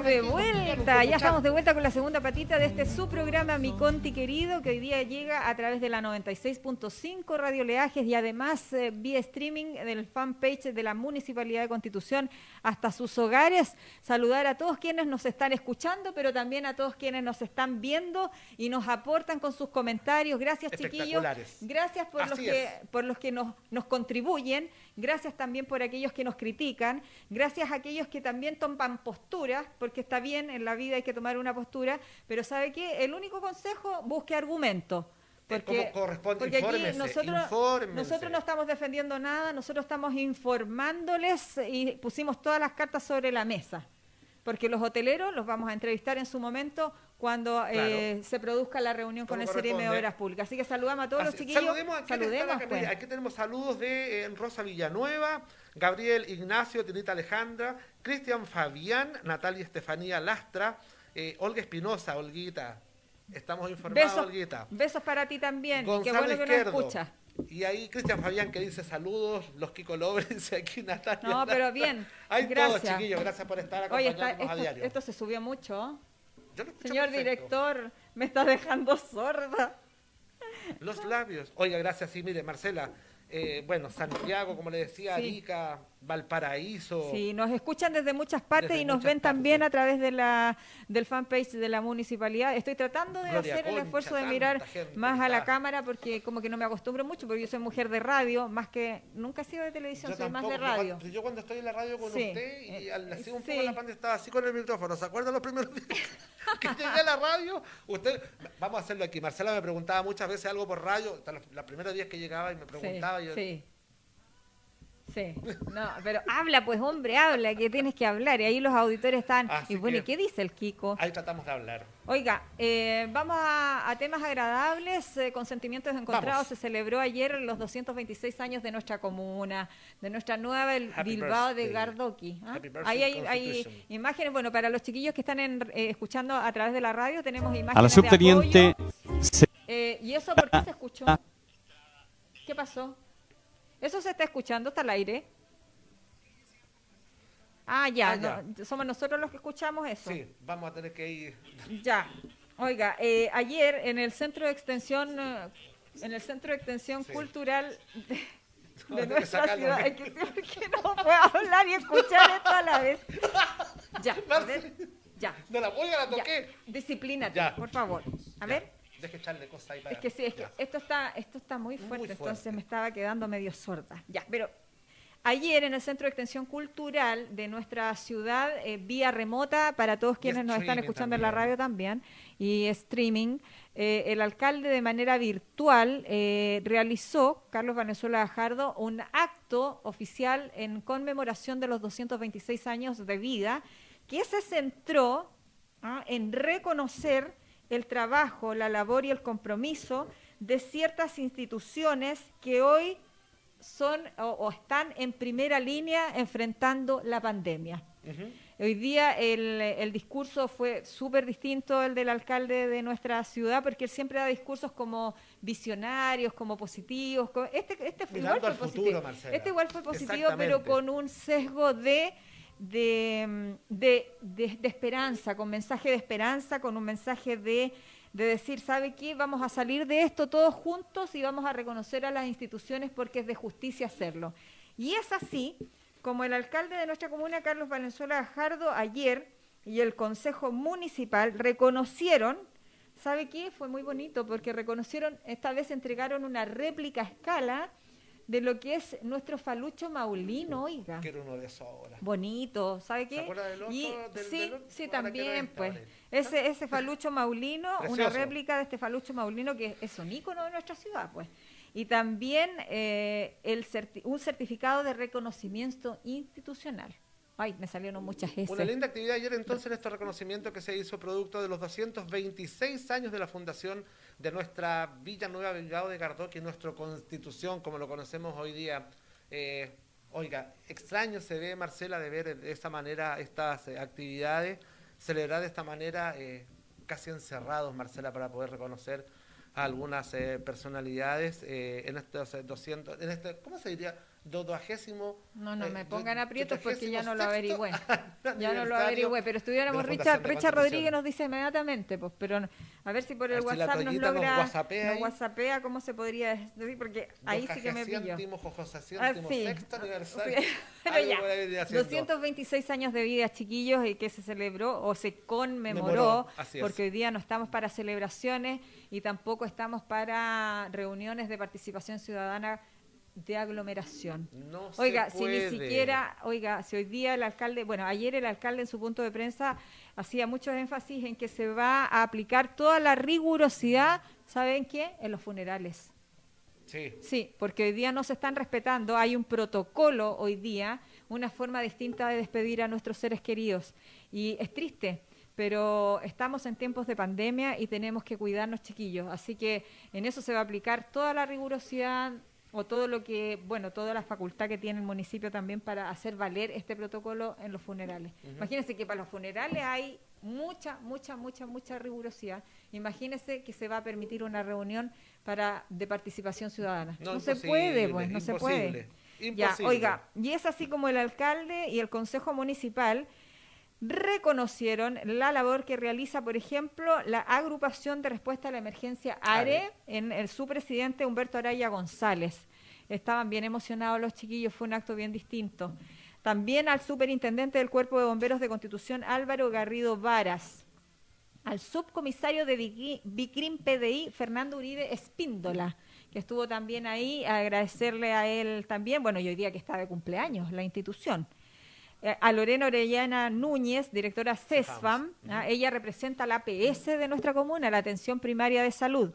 estamos de vuelta, ya estamos de vuelta con la segunda patita de este su programa Mi Conti Querido, que hoy día llega a través de la 96.5 Radio Leajes y además eh, vía streaming del fanpage de la Municipalidad de Constitución hasta sus hogares. Saludar a todos quienes nos están escuchando, pero también a todos quienes nos están viendo y nos aportan con sus comentarios. Gracias, chiquillos. Gracias por los que, es. por los que nos, nos contribuyen, gracias también por aquellos que nos critican, gracias a aquellos que también toman posturas, porque está bien, en la vida hay que tomar una postura, pero ¿sabe qué? El único consejo, busque argumentos. Porque, corresponde, porque aquí infórmese, nosotros, infórmense. nosotros no estamos defendiendo nada, nosotros estamos informándoles y pusimos todas las cartas sobre la mesa. Porque los hoteleros los vamos a entrevistar en su momento cuando eh, se produzca la reunión con el CRM de. Obras Públicas. Así que saludamos a todos los chiquillos. Saludemos a quienes están Saludemos, acá. pues. Aquí tenemos saludos de eh, Rosa Villanueva, Gabriel Ignacio, Tinita Alejandra, Cristian Fabián, Natalia Estefanía Lastra, eh, Olga Espinosa, Olguita. Estamos informados, Besos, Olguita. besos para ti también. y qué bueno que nos Izquierdo. Y ahí Cristian Fabián que dice saludos, los Kiko Lobres, aquí Natalia. No, pero bien. Hay todos, gracias. chiquillos, gracias por estar Oye, está- acompañándonos a diario. esto se subió mucho. Yo lo Señor perfecto. director, me está dejando sorda. Los labios. Oiga, gracias. Sí, mire, Marcela. eh, bueno, Santiago, como le decía, Sí. Arica, Valparaíso. Sí, nos escuchan desde muchas partes Desde y nos ven también partes. a través de la del fanpage de la municipalidad. Estoy tratando de Gloria hacer el Concha, esfuerzo de mirar más a la cámara porque como que no me acostumbro mucho porque yo soy mujer de radio, más que nunca he sido de televisión, Yo soy más tampoco, de yo radio. cuando- Yo, cuando estoy en la radio con Sí, usted y eh, al así un sí. poco la pantalla estaba así con el micrófono. ¿Se acuerdan los primeros días que llegué a la radio? Usted, vamos a hacerlo aquí. Marcela me preguntaba muchas veces algo por radio, los, los primeros días que llegaba y me preguntaba. sí, yo, sí. No, pero habla pues hombre, habla, que tienes que hablar. Y ahí los auditores están. Así y bueno, ¿y qué dice el Kiko? Ahí tratamos de hablar. Oiga, eh, vamos a, a temas agradables, eh, con sentimientos encontrados. Vamos. Se celebró ayer los 226 años de nuestra comuna, de nuestra nueva el Happy Bilbao de. Gardoqui. ¿ah? Ahí hay, imágenes, bueno, para los chiquillos que están en- eh, escuchando a través de la radio, tenemos imágenes A la de subteniente apoyo. se- Eh, ¿Y eso por qué se escuchó? ¿Qué pasó? ¿Eso se está escuchando? ¿Está al aire? Ah, ya, Ah, ya. no, somos nosotros los que escuchamos eso. Sí, vamos a tener que ir. Ya. Oiga, eh, ayer en el centro de extensión, eh, en el centro de extensión Sí. cultural de, No, de hay nuestra ciudad, es que que no puedo hablar y escuchar esto a la vez. Ya, a ver, ya. No la oiga, la ya. toqué. Disciplínate, Ya. por favor. A ver. Deje echarle cosas ahí para. Es que sí, es que Ya. esto está, esto está muy Muy fuerte, entonces me estaba quedando medio sorda. Ya, pero ayer en el Centro de Extensión Cultural de nuestra ciudad, eh, vía remota, para todos quienes nos están escuchando en la radio también, y streaming, eh, el alcalde de manera virtual eh, realizó, Carlos Venezuela Gajardo, un acto oficial en conmemoración de los 226 años de vida, que se centró ¿ah? en reconocer el trabajo, la labor y el compromiso de ciertas instituciones que hoy son o, o están en primera línea enfrentando la pandemia. Hoy día el, el discurso fue súper distinto el del alcalde de nuestra ciudad, porque él siempre da discursos como visionarios, como positivos. Este, este fue- igual fue al futuro, positivo. Marcela. Este igual fue positivo, pero con un sesgo de, de, mm, de- de- de esperanza, con mensaje de esperanza, con un mensaje de, de decir, ¿sabe qué? Vamos a salir de esto todos juntos y vamos a reconocer a las instituciones porque es de justicia hacerlo. Y es así como el alcalde de nuestra comuna, Carlos Valenzuela Gajardo, ayer y el Consejo Municipal reconocieron, ¿sabe qué? Fue muy bonito porque reconocieron, esta vez entregaron una réplica a escala de lo que es nuestro falucho maulino, oiga. Quiero uno de esos ahora. Bonito, ¿sabe qué? ¿Se del otro? Y- Del- sí, del otro? sí, también, este, pues. ahora. Ese, ese falucho maulino, una réplica de este falucho maulino que es un ícono de nuestra ciudad, pues. Y también eh, el certi- un certificado de reconocimiento institucional. Ay, me salieron muchas S. Una linda actividad ayer entonces en este reconocimiento que se hizo producto de los 226 años de la fundación de nuestra Villa Nueva Bilbao de Gardoqui, nuestra constitución como lo conocemos hoy día. Eh, oiga, extraño se ve Marcela de ver de esta manera estas eh, actividades, celebrar de esta manera eh, casi encerrados Marcela para poder reconocer a algunas personalidades en estos eh, 200, en este, ¿cómo se diría? Dodagésimo. No, no eh, me pongan aprietos porque ya no lo averigüé. Ya no lo averigüé, pero estuviéramos Richard, Richard. Rodríguez nos dice inmediatamente, pues, pero no- a ver si por A el si WhatsApp nos logra, whatsappea nos whatsappea, ¿cómo se podría decir? Porque ahí sí que me. Dodagésimo, Ah, sí. sexto Sí, aniversario. pero Algo ya. por ahí viene haciendo. 226 años de vida, chiquillos, y que se celebró o se conmemoró, porque hoy día no estamos para celebraciones y tampoco estamos para reuniones de participación ciudadana de aglomeración. No se Oiga, si ni puede. siquiera, oiga, si hoy día el alcalde, bueno, ayer el alcalde en su punto de prensa hacía mucho énfasis en que se va a aplicar toda la rigurosidad, ¿saben qué? En los funerales. Sí. Sí, porque hoy día no se están respetando, hay un protocolo hoy día, una forma distinta de despedir a nuestros seres queridos. Y es triste, pero estamos en tiempos de pandemia y tenemos que cuidarnos, chiquillos. Así que en eso se va a aplicar toda la rigurosidad o todo lo que, bueno, toda la facultad que tiene el municipio también para hacer valer este protocolo en los funerales. Imagínense que para los funerales hay mucha, mucha, mucha, mucha rigurosidad. Imagínense que se va a permitir una reunión para de participación ciudadana. No, se puede, pues, no se puede. imposible, Ya, oiga, y es así como el alcalde y el consejo municipal reconocieron la labor que realiza, por ejemplo, la agrupación de respuesta a la emergencia ARE en el su presidente Humberto Araya González. Estaban bien emocionados los chiquillos, fue un acto bien distinto. También al superintendente del Cuerpo de Bomberos de Constitución Álvaro Garrido Varas, al subcomisario de Vicrim PDI Fernando Uribe Espíndola, que estuvo también ahí, a agradecerle a él también, bueno, y hoy día que está de cumpleaños la institución. Eh, a Lorena Orellana Núñez, directora CESFAM, ¿ah? ella representa la APS de nuestra comuna, la Atención Primaria de Salud.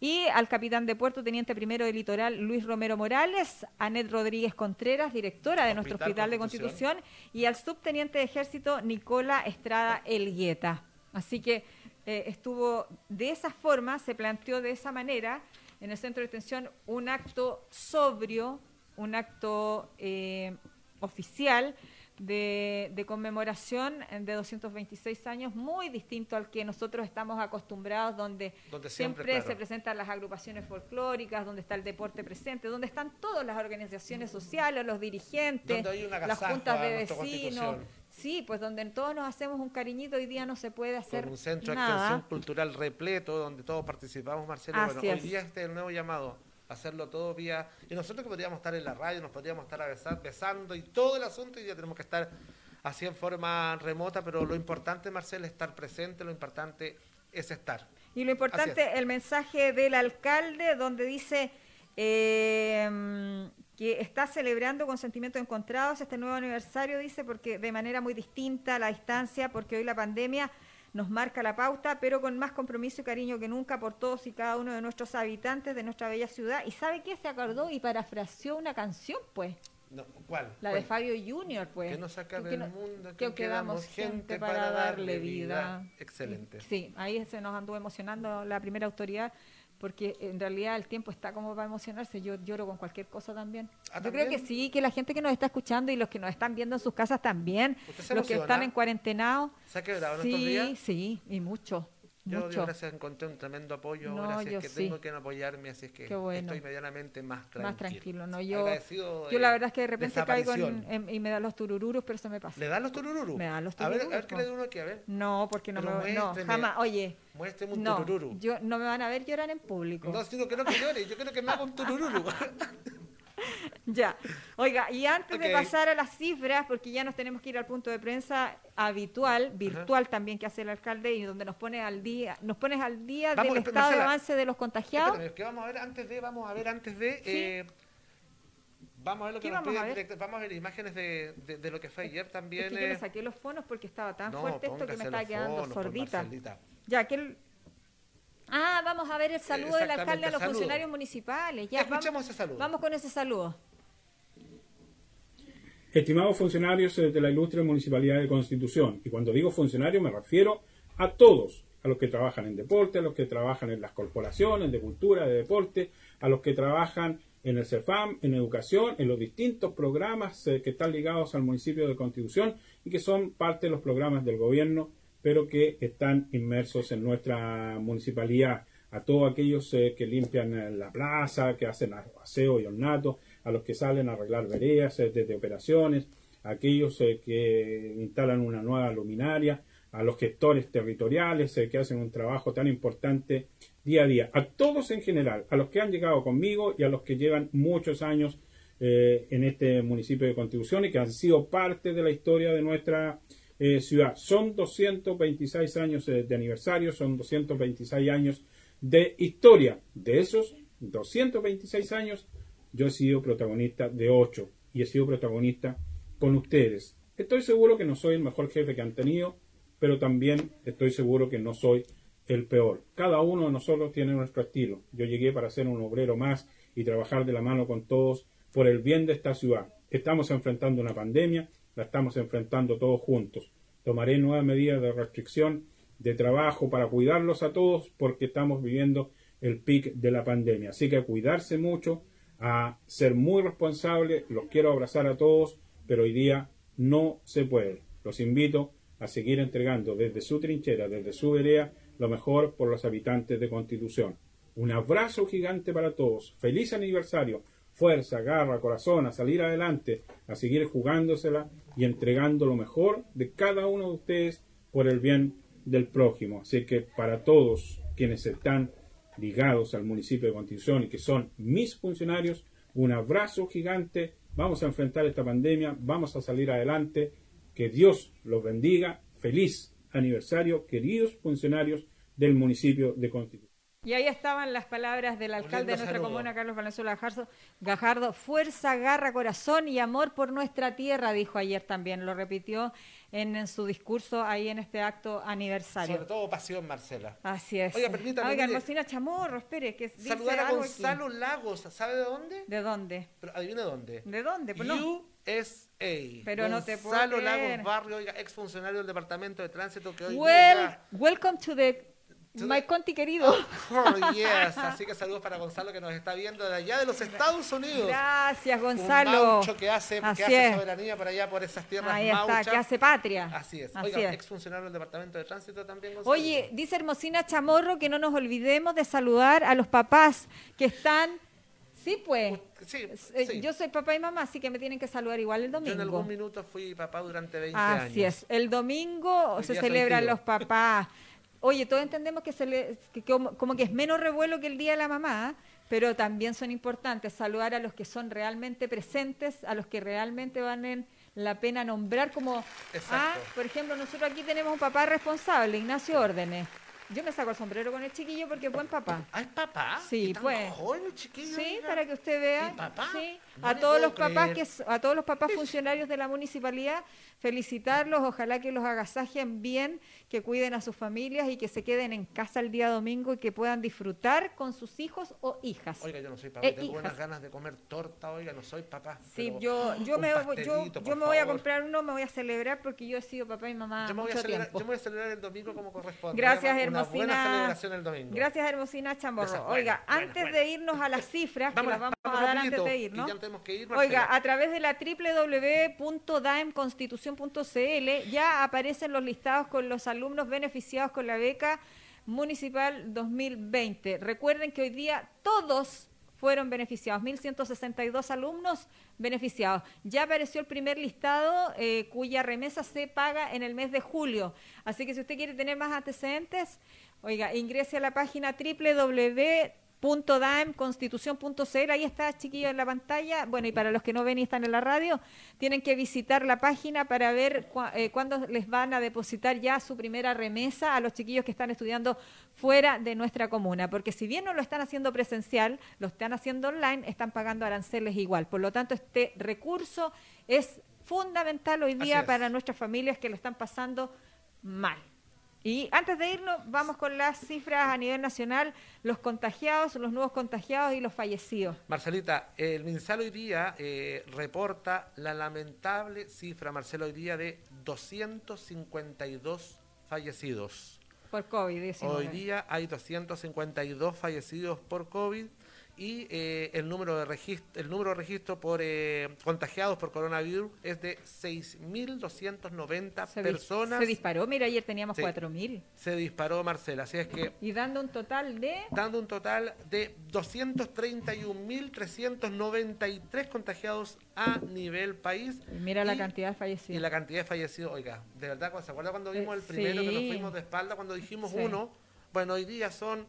Y al capitán de puerto, teniente primero del litoral, Luis Romero Morales, Anet Rodríguez Contreras, directora de nuestro Hospital de Constitución. Constitución, y al subteniente de ejército, Nicola Estrada Elgueta. Así que eh, estuvo de esa forma, se planteó de esa manera en el centro de detención un acto sobrio, un acto eh, oficial de, de conmemoración de 226 años, muy distinto al que nosotros estamos acostumbrados, donde, Donde siempre, siempre, claro. se presentan las agrupaciones folclóricas, donde está el deporte presente, donde están todas las organizaciones sociales, los dirigentes, las juntas de vecinos. Sí, pues donde todos nos hacemos un cariñito, hoy día no se puede hacer Con un centro de extensión cultural repleto donde todos participamos, Marcelo. Así bueno, es. hoy día este es el nuevo llamado, hacerlo todo vía... Y nosotros que podríamos estar en la radio, nos podríamos estar besando y todo el asunto y ya tenemos que estar así en forma remota, pero lo importante, Marcelo, es estar presente, lo importante es estar. Y lo importante, el mensaje del alcalde, donde dice eh, que está celebrando con sentimientos encontrados este nuevo aniversario, dice, porque de manera muy distinta a la distancia, porque hoy la pandemia nos marca la pauta, pero con más compromiso y cariño que nunca por todos y cada uno de nuestros habitantes de nuestra bella ciudad. ¿Y sabe qué? Se acordó y parafraseó una canción, pues. No, ¿Cuál? La ¿Cuál? de Fabio Junior, pues. Que no saca Que del no- mundo, que que quedamos gente para darle vida. Excelente. Sí, ahí se nos anduvo emocionando la primera autoridad, porque en realidad el tiempo está como para emocionarse. Yo lloro con cualquier cosa también. Ah, Yo creo que sí, que la gente que nos está escuchando y los que nos están viendo en sus casas también, ¿Usted se los que están en cuarentenados. ¿Se ha quebrado Sí, estos días? sí, y mucho. Yo, mucho. Dios gracias, encontré un tremendo apoyo. No, gracias yo que sí. tengo que apoyarme, así es que bueno. estoy medianamente más tranquilo. Más tranquilo, ¿no? Yo, Agradecido yo la verdad es que de repente caigo en- en- y me da los turururos, pero se me pasa. ¿Le dan los turururu? Me dan los A ver, a ver turururus, qué le da uno aquí, a ver. No, porque no Pero me no, jamás. Oye, Muéstreme un no, turururu. yo no me van a ver llorar en público. No, sino que no que llore, yo quiero que me haga un turururu. Ya. Oiga, y antes de Ok. pasar a las cifras, porque ya nos tenemos que ir al punto de prensa habitual, virtual también que hace el alcalde y donde nos pone al día, nos pones al día Vamos, del estado de Marcela, avance de los contagiados. Espérame, que vamos a ver antes de, vamos a ver antes de... Sí. eh, vamos a ver lo que ¿Qué nos vamos a ver? Vamos a ver imágenes de, de, de lo que fue ayer también. Es que yo me eh, saqué los fonos porque estaba tan no, fuerte esto que me estaba quedando pues, sordita. Ya, que el- Ah, vamos a ver el saludo del alcalde a los saludo. funcionarios municipales. Ya, Escuchemos vamos, ese saludo. vamos con ese saludo. Estimados funcionarios eh, de la ilustre Municipalidad de Constitución, y cuando digo funcionarios me refiero a todos, a los que trabajan en deporte, a los que trabajan en las corporaciones de cultura, de deporte, a los que trabajan en el CEFAM, en educación, en los distintos programas eh, que están ligados al municipio de Constitución y que son parte de los programas del gobierno, pero que están inmersos en nuestra municipalidad. a todos aquellos eh, que limpian eh, la plaza, que hacen aseo y ornato, a los que salen a arreglar veredas eh, desde operaciones, a aquellos que instalan una nueva luminaria, a los gestores territoriales que hacen un trabajo tan importante día a día, a todos en general, a los que han llegado conmigo y a los que llevan muchos años en este municipio de Contribución y que han sido parte de la historia de nuestra ciudad. Son 226 años de aniversario, son 226 años de historia. De esos 226 años, yo he sido protagonista de 8 y he sido protagonista con ustedes. Estoy seguro que no soy el mejor jefe que han tenido, pero también estoy seguro que no soy el peor. Cada uno de nosotros tiene nuestro estilo. Yo llegué para ser un obrero más y trabajar de la mano con todos por el bien de esta ciudad. Estamos enfrentando una pandemia, la estamos enfrentando todos juntos. Tomaré nuevas medidas de restricción de trabajo para cuidarlos a todos porque estamos viviendo el pic de la pandemia. Así que a cuidarse mucho, a ser muy responsable, los quiero abrazar a todos, pero hoy día no se puede. Los invito a seguir entregando desde su trinchera, desde su vereda, lo mejor por los habitantes de Constitución. Un abrazo gigante para todos. Feliz aniversario. Fuerza, garra, corazón, a salir adelante, a seguir jugándosela y entregando lo mejor de cada uno de ustedes por el bien del prójimo. Así que para todos quienes están ligados al municipio de Constitución y que son mis funcionarios, un abrazo gigante. Vamos a enfrentar esta pandemia, vamos a salir adelante. Que Dios los bendiga. Feliz aniversario, queridos funcionarios del municipio de Constitución. Y ahí estaban las palabras del alcalde de nuestra comuna, Carlos Valenzuela Gajardo. Fuerza, garra, corazón y amor por nuestra tierra, dijo ayer también. Lo repitió en, su discurso ahí en este acto aniversario. Sobre todo pasión, Marcela. Así es. Oiga, permítame. Oiga, Rosina Chamorro, espere, que Saludar a Gonzalo Lagos, ¿sabe de dónde? ¿De dónde? Pero adivine dónde. ¿De dónde? Pues USA. Pero no te puedo Gonzalo Lagos Barrio, oiga, exfuncionario del Departamento de Tránsito que hoy well, Welcome to the My Conti querido. Oh, yes. Así que saludos para Gonzalo que nos está viendo de allá de los Estados Unidos. Gracias, Gonzalo. Un que hace, que hace soberanía por allá, por esas tierras Ahí está, que hace patria. Así es. Oiga, ex funcionario del Departamento de Tránsito también, Gonzalo. Oye, dice Hermosina Chamorro que no nos olvidemos de saludar a los papás que están... Sí, pues. Sí, eh, sí. Yo soy papá y mamá, así que me tienen que saludar igual el domingo. Yo en algún minuto fui papá durante 20 años. Así es. El domingo se celebran los papás. Oye, todos entendemos que, se le, como, que es menos revuelo que el Día de la Mamá, pero también son importantes saludar a los que son realmente presentes, a los que realmente valen la pena nombrar como, ah, por ejemplo, nosotros aquí tenemos un papá responsable, Ignacio Órdenes. Yo me saco el sombrero con el chiquillo porque es buen papá. ¿Ah, es papá? Sí, pues. Joven, chiquillo, sí, para que usted vea. papá? Sí. a todos los papás que a todos los papás funcionarios de la municipalidad felicitarlos, ojalá que los agasajen bien, que cuiden a sus familias y que se queden en casa el día domingo y que puedan disfrutar con sus hijos o hijas. Oiga, yo no soy papá, eh, tengo unas ganas de comer torta, oiga, no soy papá. Sí, yo, yo, me, yo, yo me voy a comprar uno, me voy a celebrar porque yo he sido papá y mamá yo me voy mucho a celebrar, tiempo. Yo me voy a celebrar el domingo como corresponde. Gracias, Hermosina. Buena celebración el domingo. Gracias, Hermosina Chamborro. Oiga, antes de irnos a las cifras, que las vamos a dar antes de irnos. Ir, oiga, a través de la www.daemconstitución.cl ya aparecen los listados con los alumnos beneficiados con la beca municipal 2020. Recuerden que hoy día todos fueron beneficiados, 1.162 alumnos beneficiados. Ya apareció el primer listado eh, cuya remesa se paga en el mes de julio. Así que si usted quiere tener más antecedentes, oiga, ingrese a la página www constitución.cl, ahí está chiquillo en la pantalla. Bueno, y para los que no ven y están en la radio, tienen que visitar la página para ver eh, cuándo les van a depositar ya su primera remesa a los chiquillos que están estudiando fuera de nuestra comuna, porque si bien no lo están haciendo presencial, lo están haciendo online, están pagando aranceles igual. Por lo tanto, este recurso es fundamental hoy día para nuestras familias que lo están pasando mal. Y antes de irnos, vamos con las cifras a nivel nacional, los contagiados, los nuevos contagiados y los fallecidos. Marcelita, el MinSal hoy día eh, reporta la lamentable cifra, Marcelo, hoy día de 252 fallecidos. Por COVID-19. Hoy día hay 252 fallecidos por COVID y eh, el número de registro, el número de registro por eh, contagiados por coronavirus es de 6.290 Se, personas. se disparó, mira, ayer teníamos Sí. 4.000. Se disparó Marcela, así es que Y dando un total de... dando un total de 231.393 contagiados a nivel país. y Mira la Y- cantidad de Y fallecidos. la cantidad de fallecidos, oiga, de verdad, ¿se acuerda cuando vimos el Eh, primero que nos fuimos de espalda, cuando dijimos Sí. uno? Bueno, hoy día son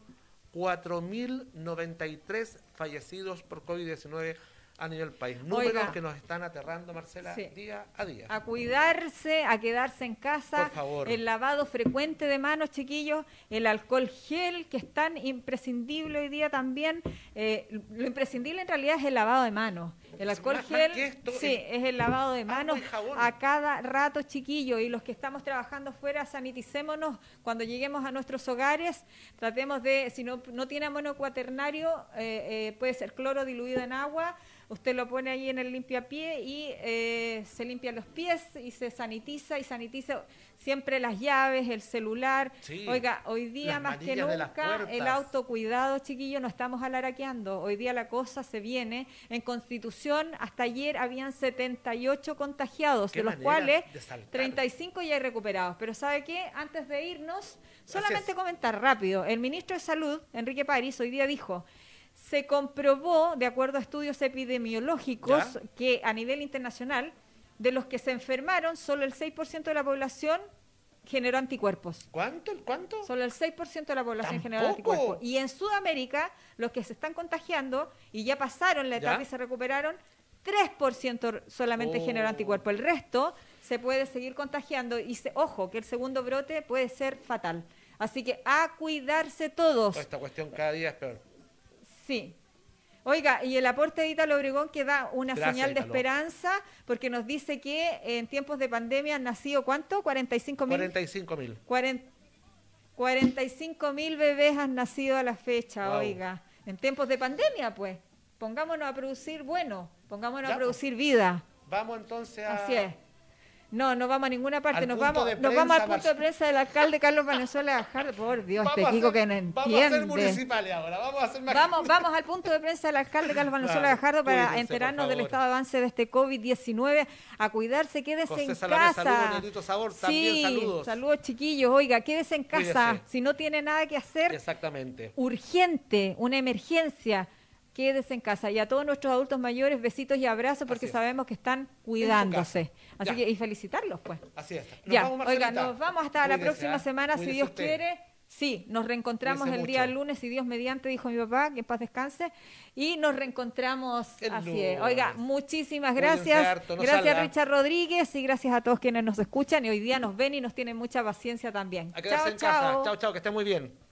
4.093 fallecidos por COVID-19 a nivel país. Números Oiga. que nos están aterrando, Marcela, Sí. día a día. a cuidarse, a quedarse en casa, Por favor. el lavado frecuente de manos, chiquillos, el alcohol gel, que es tan imprescindible hoy día también. Eh, lo imprescindible en realidad es el lavado de manos. El alcohol más- más gel, que esto, sí, es es el lavado de manos a cada rato, chiquillos. Y los que estamos trabajando afuera, saniticémonos cuando lleguemos a nuestros hogares. Tratemos de, si no, no tiene amonio cuaternario, eh, eh, puede ser cloro diluido en agua. Usted lo pone ahí en el limpiapié y eh, se limpia los pies y se sanitiza y sanitiza siempre las llaves, el celular. Sí, Oiga, hoy día más que nunca el autocuidado, chiquillos, no estamos alaraqueando. Hoy día la cosa se viene. En Constitución, hasta ayer habían 78 contagiados, de los cuales de saltar. 35 ya hay recuperados. Pero ¿sabe qué? Antes de irnos, solamente comentar rápido. El ministro de Salud, Enrique París, hoy día dijo, se comprobó, de acuerdo a estudios epidemiológicos, ¿Ya? que a nivel internacional, de los que se enfermaron, solo el 6% de la población generó anticuerpos. ¿Cuánto? ¿Cuánto? Solo el 6% de la población generó anticuerpos. Y en Sudamérica, los que se están contagiando y ya pasaron la etapa ¿Ya? y se recuperaron, 3% solamente Oh. generó anticuerpos. El resto se puede seguir contagiando y, se, ojo, que el segundo brote puede ser fatal. Así que a cuidarse todos. Esta cuestión cada día es peor. Sí. Oiga, y el aporte de Ítalo Obregón que da una Gracias, señal de esperanza porque nos dice que en tiempos de pandemia han nacido, ¿cuánto? 45 mil. 45 mil. 45 mil bebés han nacido a la fecha, Wow. oiga. En tiempos de pandemia, pues. Pongámonos a producir bueno, pongámonos Ya, a pues. producir vida. Vamos entonces a... Así es. No, no vamos a ninguna parte. Nos vamos, nos vamos al punto de prensa del alcalde Carlos Valenzuela Gajardo. Por Dios, Vamos Kiko hacer- que no Vamos a ser municipales ahora, vamos a hacer más... Vamos, vamos al punto de prensa del alcalde Carlos Valenzuela Gajardo para cuídense, enterarnos del estado de avance de este COVID-19. A cuidarse, quédese José en casa. saludos, Negrito Sabor, también sí, saludos. saludos chiquillos. Oiga, quédese en casa. Cuídese. Si no tiene nada que hacer, Exactamente. urgente, una emergencia, quédese en casa. Y a todos nuestros adultos mayores, besitos y abrazos porque sabemos que están cuidándose. Así Ya. que, y felicitarlos, pues. Así es. Nos ya, vamos, oiga, nos vamos hasta la próxima ¿ah? semana, si Dios usted. quiere. Sí, nos reencontramos Cuídese el día mucho. lunes, si Dios mediante, dijo mi papá, que en paz descanse. Y nos reencontramos El así es. Oiga, muchísimas gracias. harto, no gracias salga. Richard Rodríguez y gracias a todos quienes nos escuchan y hoy día nos ven y nos tienen mucha paciencia también. Chao, en casa. chao. Chao, chao, que esté muy bien.